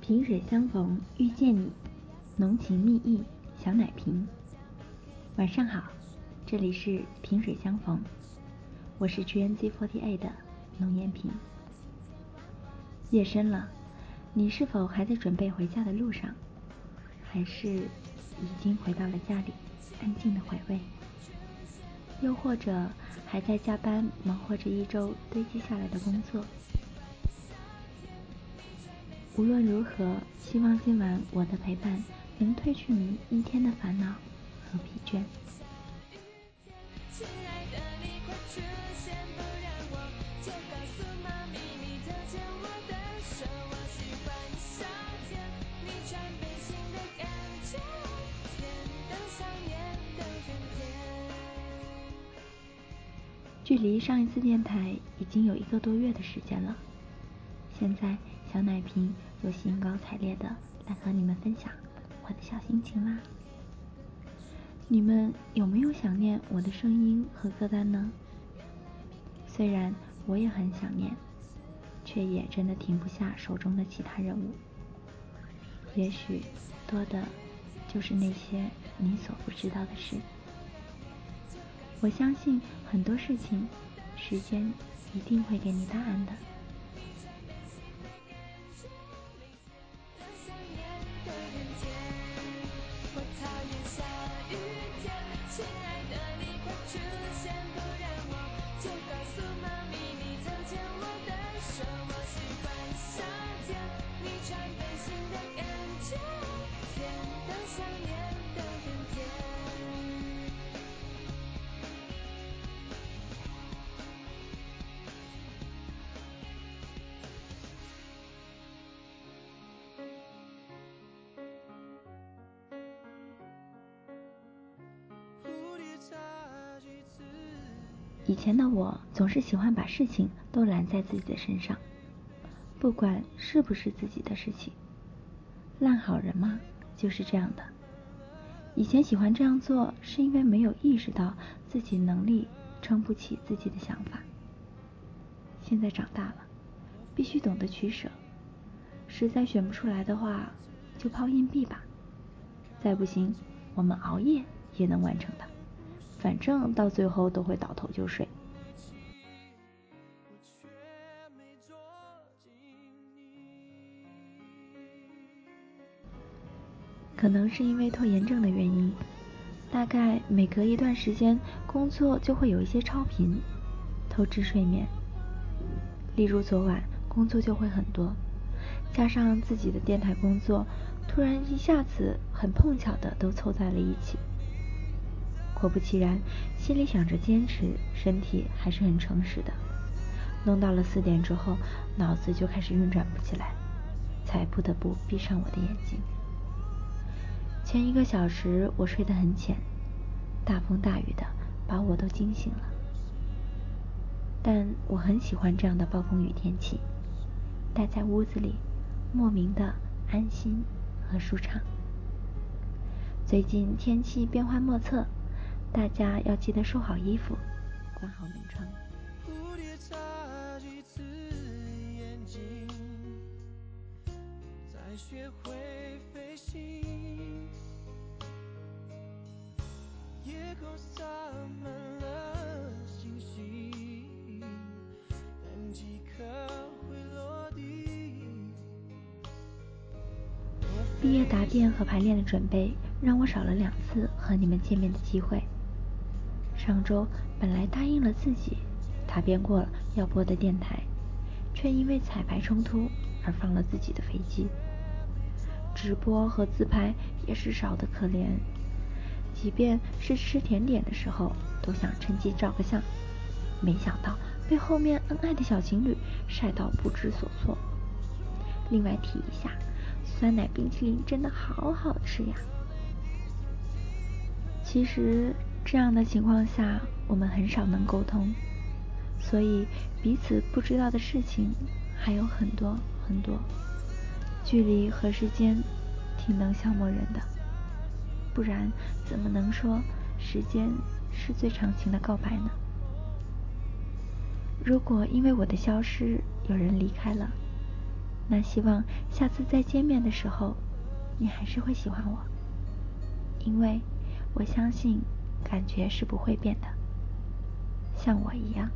萍水相逢遇见你，浓情蜜意小奶瓶。晚上好，这里是萍水相逢，我是 GNZ48 的浓颜萍。夜深了，你是否还在准备回家的路上，还是已经回到了家里，安静的回味？又或者还在加班，忙活着一周堆积下来的工作？无论如何，希望今晚我的陪伴能褪去你一天的烦恼和疲倦。距离上一次电台已经有一个多月的时间了，现在小奶瓶又兴高采烈的来和你们分享我的小心情啦。你们有没有想念我的声音和歌单呢？虽然我也很想念，却也真的停不下手中的其他任务。也许多的就是那些你所不知道的事。我相信很多事情，时间一定会给你答案的。以前的我总是喜欢把事情都揽在自己的身上，不管是不是自己的事情。烂好人嘛，就是这样的。以前喜欢这样做，是因为没有意识到自己能力撑不起自己的想法。现在长大了，必须懂得取舍。实在选不出来的话，就抛硬币吧。再不行，我们熬夜也能完成的。反正到最后都会倒头就睡。我却没。可能是因为拖延症的原因，大概每隔一段时间，工作就会有一些超频，透支睡眠。例如昨晚工作就会很多，加上自己的电台工作，突然一下子很碰巧的都凑在了一起。果不其然，心里想着坚持，身体还是很诚实的。弄到了四点之后，脑子就开始运转不起来，才不得不闭上我的眼睛。前一个小时我睡得很浅，大风大雨的把我都惊醒了。但我很喜欢这样的暴风雨天气，待在屋子里，莫名的安心和舒畅。最近天气变幻莫测。大家要记得收好衣服，关好门窗。蝴蝶眨几次眼睛，才学会飞行。夜空洒满了星星，但几颗会落地。毕业答辩和排练的准备，让我少了两次和你们见面的机会。上周本来答应了自己答辩过了要播的电台，却因为彩排冲突而放了自己的飞机。直播和自拍也是少得可怜，即便是吃甜点的时候，都想趁机照个相，没想到被后面恩爱的小情侣晒到不知所措。另外提一下，酸奶冰淇淋真的好好吃呀！其实。这样的情况下，我们很少能沟通，所以彼此不知道的事情还有很多很多。距离和时间挺能消磨人的，不然怎么能说时间是最长情的告白呢？如果因为我的消失有人离开了，那希望下次再见面的时候，你还是会喜欢我，因为我相信感觉是不会变的，像我一样，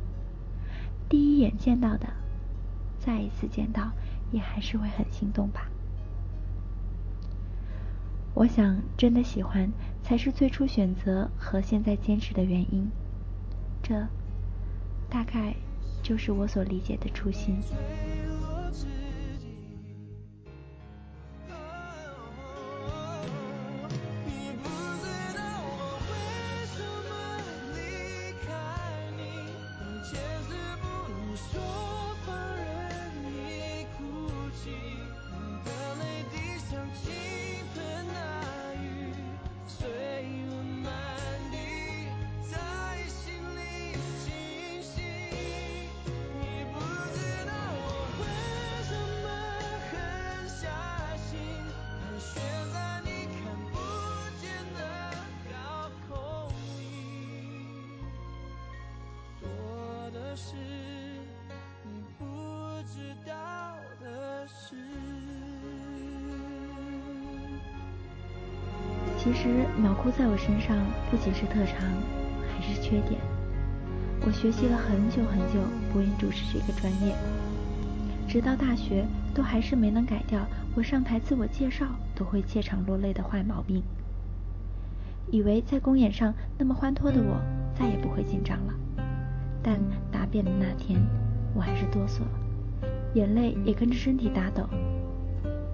第一眼见到的，再一次见到也还是会很心动吧。我想，真的喜欢才是最初选择和现在坚持的原因，这大概。就是我所理解的初心。其实秒哭在我身上不仅是特长，还是缺点。我学习了很久很久播音主持这个专业，直到大学都还是没能改掉我上台自我介绍都会怯场落泪的坏毛病。以为在公演上那么欢脱的我再也不会紧张了，但答辩的那天我还是哆嗦了，眼泪也跟着身体打抖。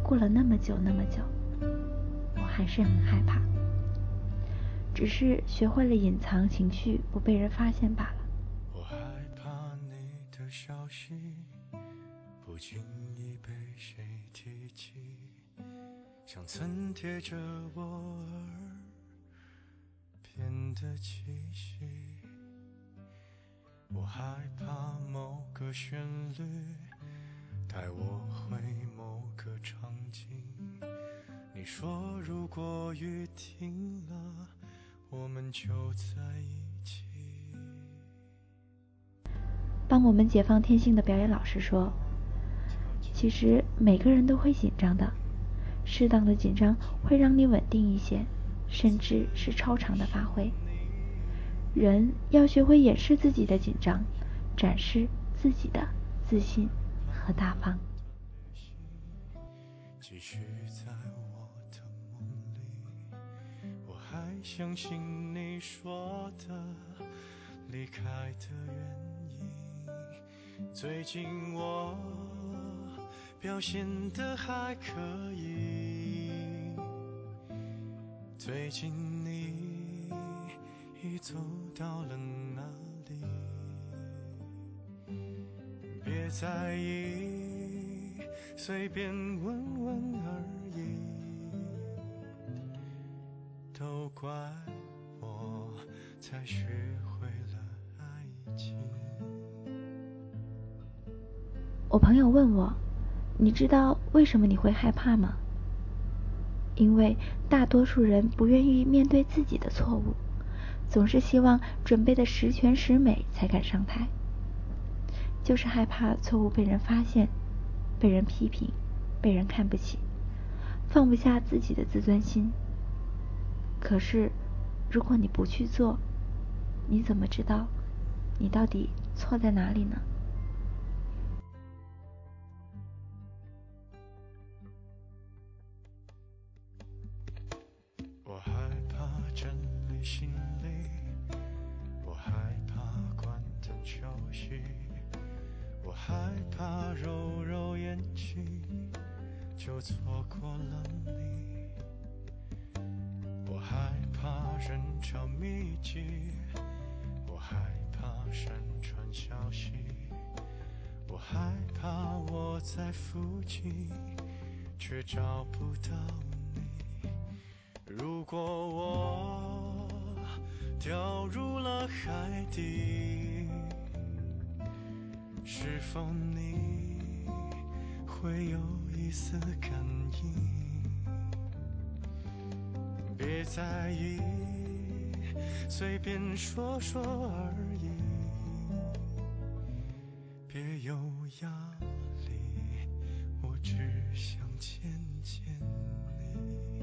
过了那么久那么久。还是很害怕，只是学会了隐藏情绪，不被人发现罢了。我害怕你的消息不经意被谁提起，像曾贴着我耳边的气息。我害怕某个旋律带我回某个场景。你说如果雨停了，我们就在一起。帮我们解放天性的表演老师说，其实每个人都会紧张的，适当的紧张会让你稳定一些，甚至是超常的发挥。人要学会掩饰自己的紧张，展示自己的自信和大方。继续在相信你说的离开的原因。最近我表现的还可以。最近你已走到了哪里？别在意，随便问问而都怪我才学会了爱情。我朋友问我，你知道为什么你会害怕吗？因为大多数人不愿意面对自己的错误，总是希望准备的十全十美才敢上台，就是害怕错误被人发现、被人批评、被人看不起，放不下自己的自尊心。可是，如果你不去做，你怎么知道你到底错在哪里呢？我害怕整理行李，我害怕关灯休息，我害怕揉揉眼睛就错过了你。我害怕人潮密集，我害怕山川消息，我害怕我在附近，却找不到你。如果我掉入了海底，是否你会有？一丝感应。别在意，随便说说而已，别有压力，我只想见见你。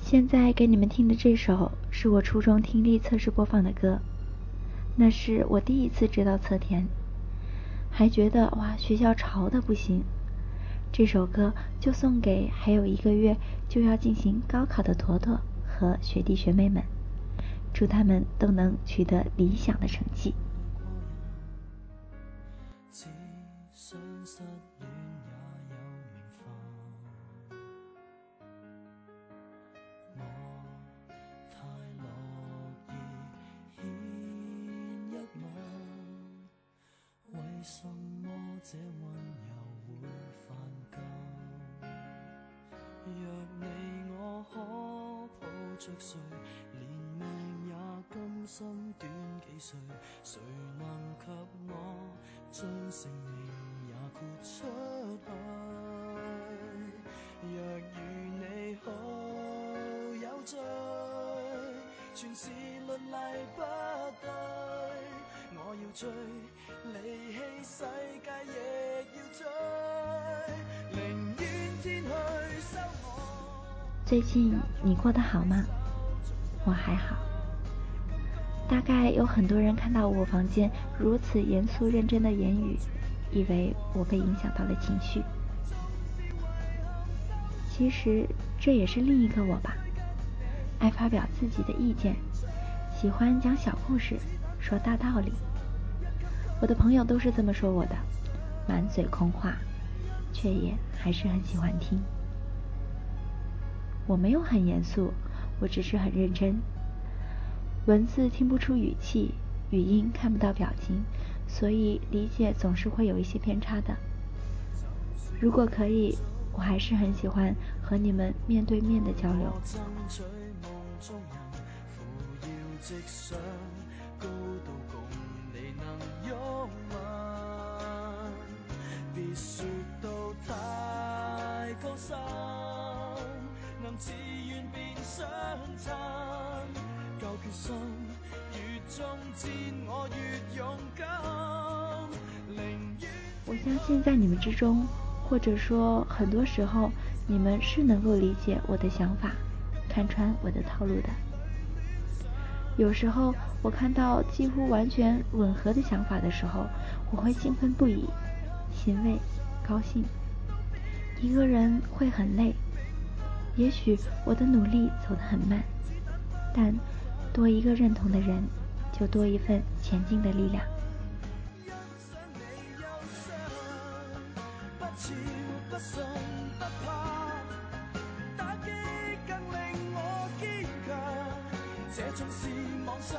现在给你们听的这首是我初中听力测试播放的歌，那是我第一次知道侧田，还觉得哇学校潮的不行。这首歌就送给还有一个月就要进行高考的坨坨和学弟学妹们，祝他们都能取得理想的成绩。着睡，连命也甘心短几岁，谁能及我将性命也豁出去？若与你好有罪，全是律例不对，我要追，离弃世界最近你过得好吗？我还好。大概有很多人看到我房间如此严肃认真的言语，以为我被影响到了情绪。其实这也是另一个我吧，爱发表自己的意见，喜欢讲小故事，说大道理。我的朋友都是这么说我的，满嘴空话，却也还是很喜欢听。我没有很严肃，我只是很认真。文字听不出语气，语音看不到表情，所以理解总是会有一些偏差的。如果可以，我还是很喜欢和你们面对面的交流。我相信在你們之中，或者說很多時候，你們是能夠理解我的想法，看穿我的套路的。有時候我看到幾乎完全吻合的想法的時候，我會興奮不已，欣慰、高興。一個人會很累，也许我的努力走得很慢，但多一个认同的人，就多一份前进的力量。想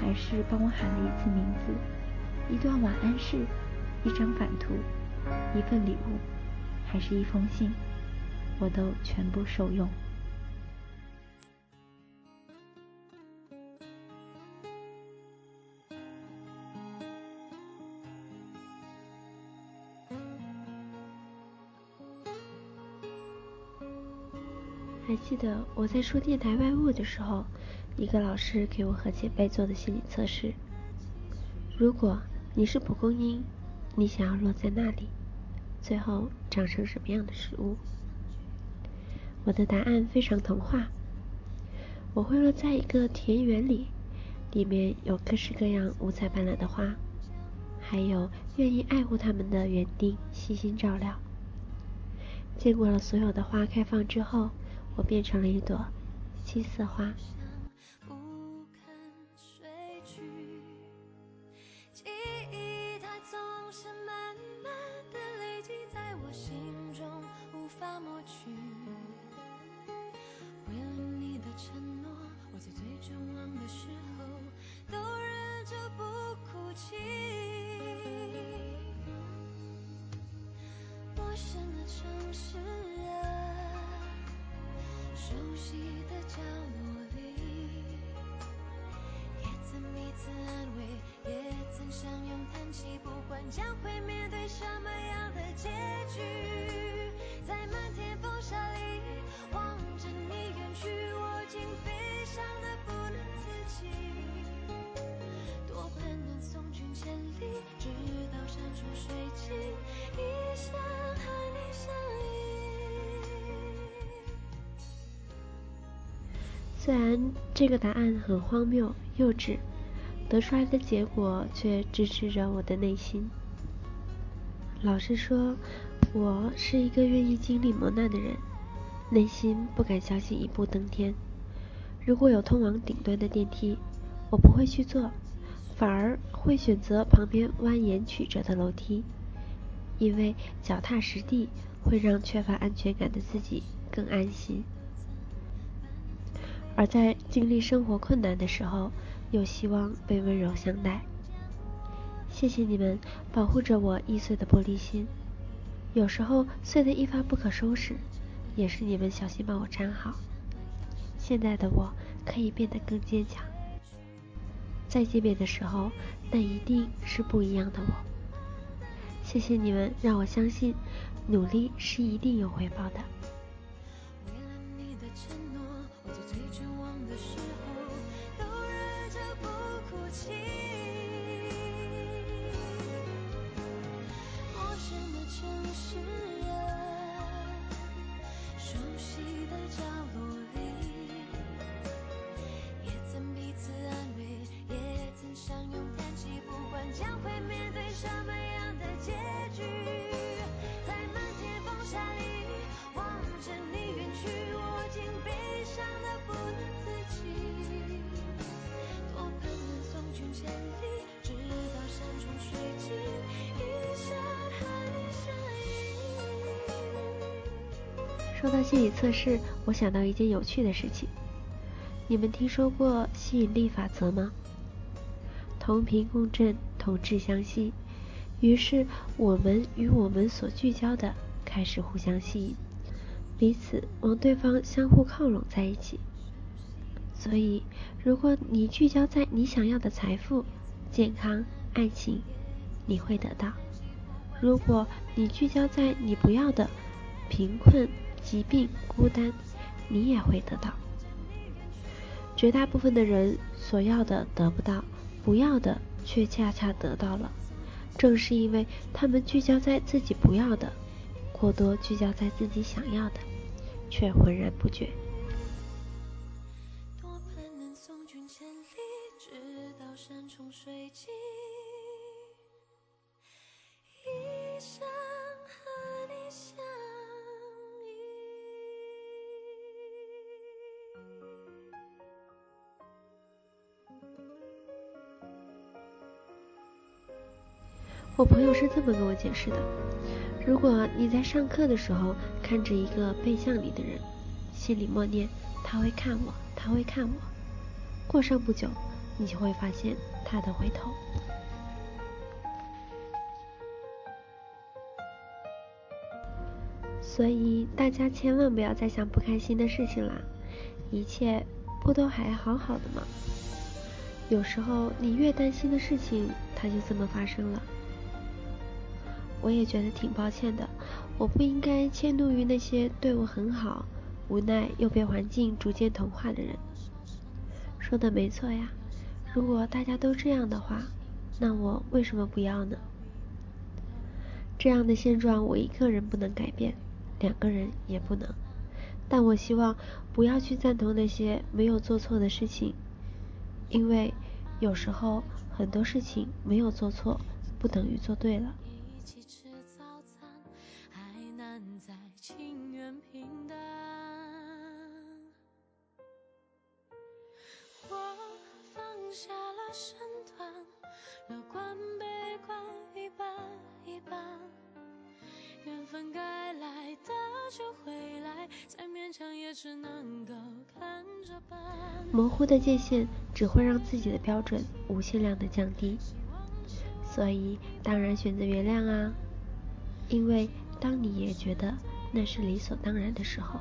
还是帮我喊了一次名字，一段晚安詩，一张版图，一份礼物，还是一封信，我都全部受用。还记得我在说电台外务的时候，一个老师给我和姐妹做的心理测试。如果你是蒲公英，你想要落在那里，最后长成什么样的食物？我的答案非常童话，我会落在一个田园里，里面有各式各样五彩斑斓的花，还有愿意爱护它们的园丁悉心照料。见过了所有的花开放之后，我变成了一朵七色花。熟悉的角落里，也曾彼此安慰，也曾相拥叹息，不管将会面对什么样的结局，在漫天风沙里望着你远去，我竟悲伤的不能自己。虽然这个答案很荒谬、幼稚，得出来的结果却支持着我的内心。老实说，我是一个愿意经历磨难的人，内心不敢相信一步登天。如果有通往顶端的电梯，我不会去坐，反而会选择旁边蜿蜒曲折的楼梯，因为脚踏实地会让缺乏安全感的自己更安心。而在经历生活困难的时候，又希望被温柔相待。谢谢你们保护着我易碎的玻璃心，有时候碎得一发不可收拾，也是你们小心帮我粘好。现在的我可以变得更坚强。再见面的时候，那一定是不一样的我。谢谢你们让我相信，努力是一定有回报的。说到心理测试，我想到一件有趣的事情。你们听说过吸引力法则吗？同频共振，同质相吸，于是我们与我们所聚焦的开始互相吸引，彼此往对方相互靠拢在一起。所以，如果你聚焦在你想要的财富、健康、爱情，你会得到；如果你聚焦在你不要的贫困，疾病、孤单，你也会得到。绝大部分的人所要的得不到，不要的却恰恰得到了。正是因为他们聚焦在自己不要的，过多聚焦在自己想要的，却浑然不觉。我朋友是这么跟我解释的：如果你在上课的时候看着一个背向你的人，心里默念他会看我，他会看我，过上不久，你就会发现他的回头。所以大家千万不要再想不开心的事情啦，一切不都还好好的吗？有时候你越担心的事情，它就这么发生了。我也觉得挺抱歉的，我不应该迁怒于那些对我很好，无奈又被环境逐渐同化的人。说的没错呀，如果大家都这样的话，那我为什么不要呢？这样的现状我一个人不能改变，两个人也不能。但我希望不要去赞同那些没有做错的事情，因为有时候很多事情没有做错，不等于做对了。一起吃早餐，还难在情愿平淡。我放下了身段，乐观悲观一半一半。缘分该来的就会来，再勉强也只能够看着办。模糊的界限只会让自己的标准无限量的降低，所以当然选择原谅啊。因为当你也觉得那是理所当然的时候，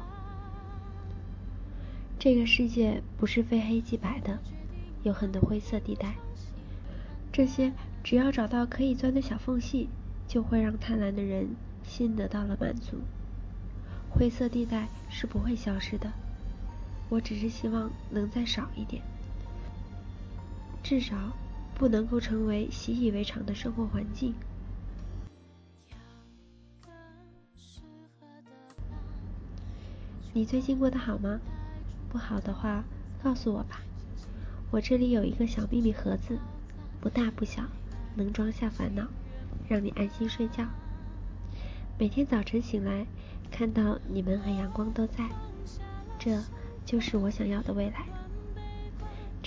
这个世界不是非黑即白的，有很多灰色地带。这些只要找到可以钻的小缝隙，就会让贪婪的人心得到了满足。灰色地带是不会消失的，我只是希望能再少一点，至少不能够成为习以为常的生活环境。你最近过得好吗？不好的话，告诉我吧。我这里有一个小秘密盒子，不大不小，能装下烦恼，让你安心睡觉。每天早晨醒来，看到你们和阳光都在，这就是我想要的未来。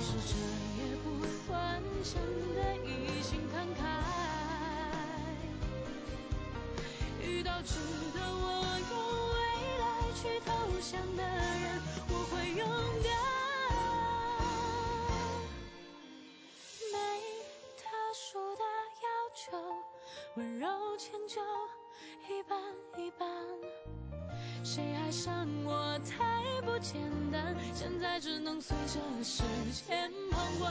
其实这也不完整的一心慷慨。遇到值得我用未来去投降的人，我会勇敢。没特殊的要求，温柔迁就。一半一半，谁爱上我太不简单，现在只能随着时间旁观。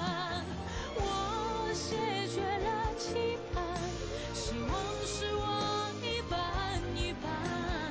我谢绝了期盼，希望是我一半一半。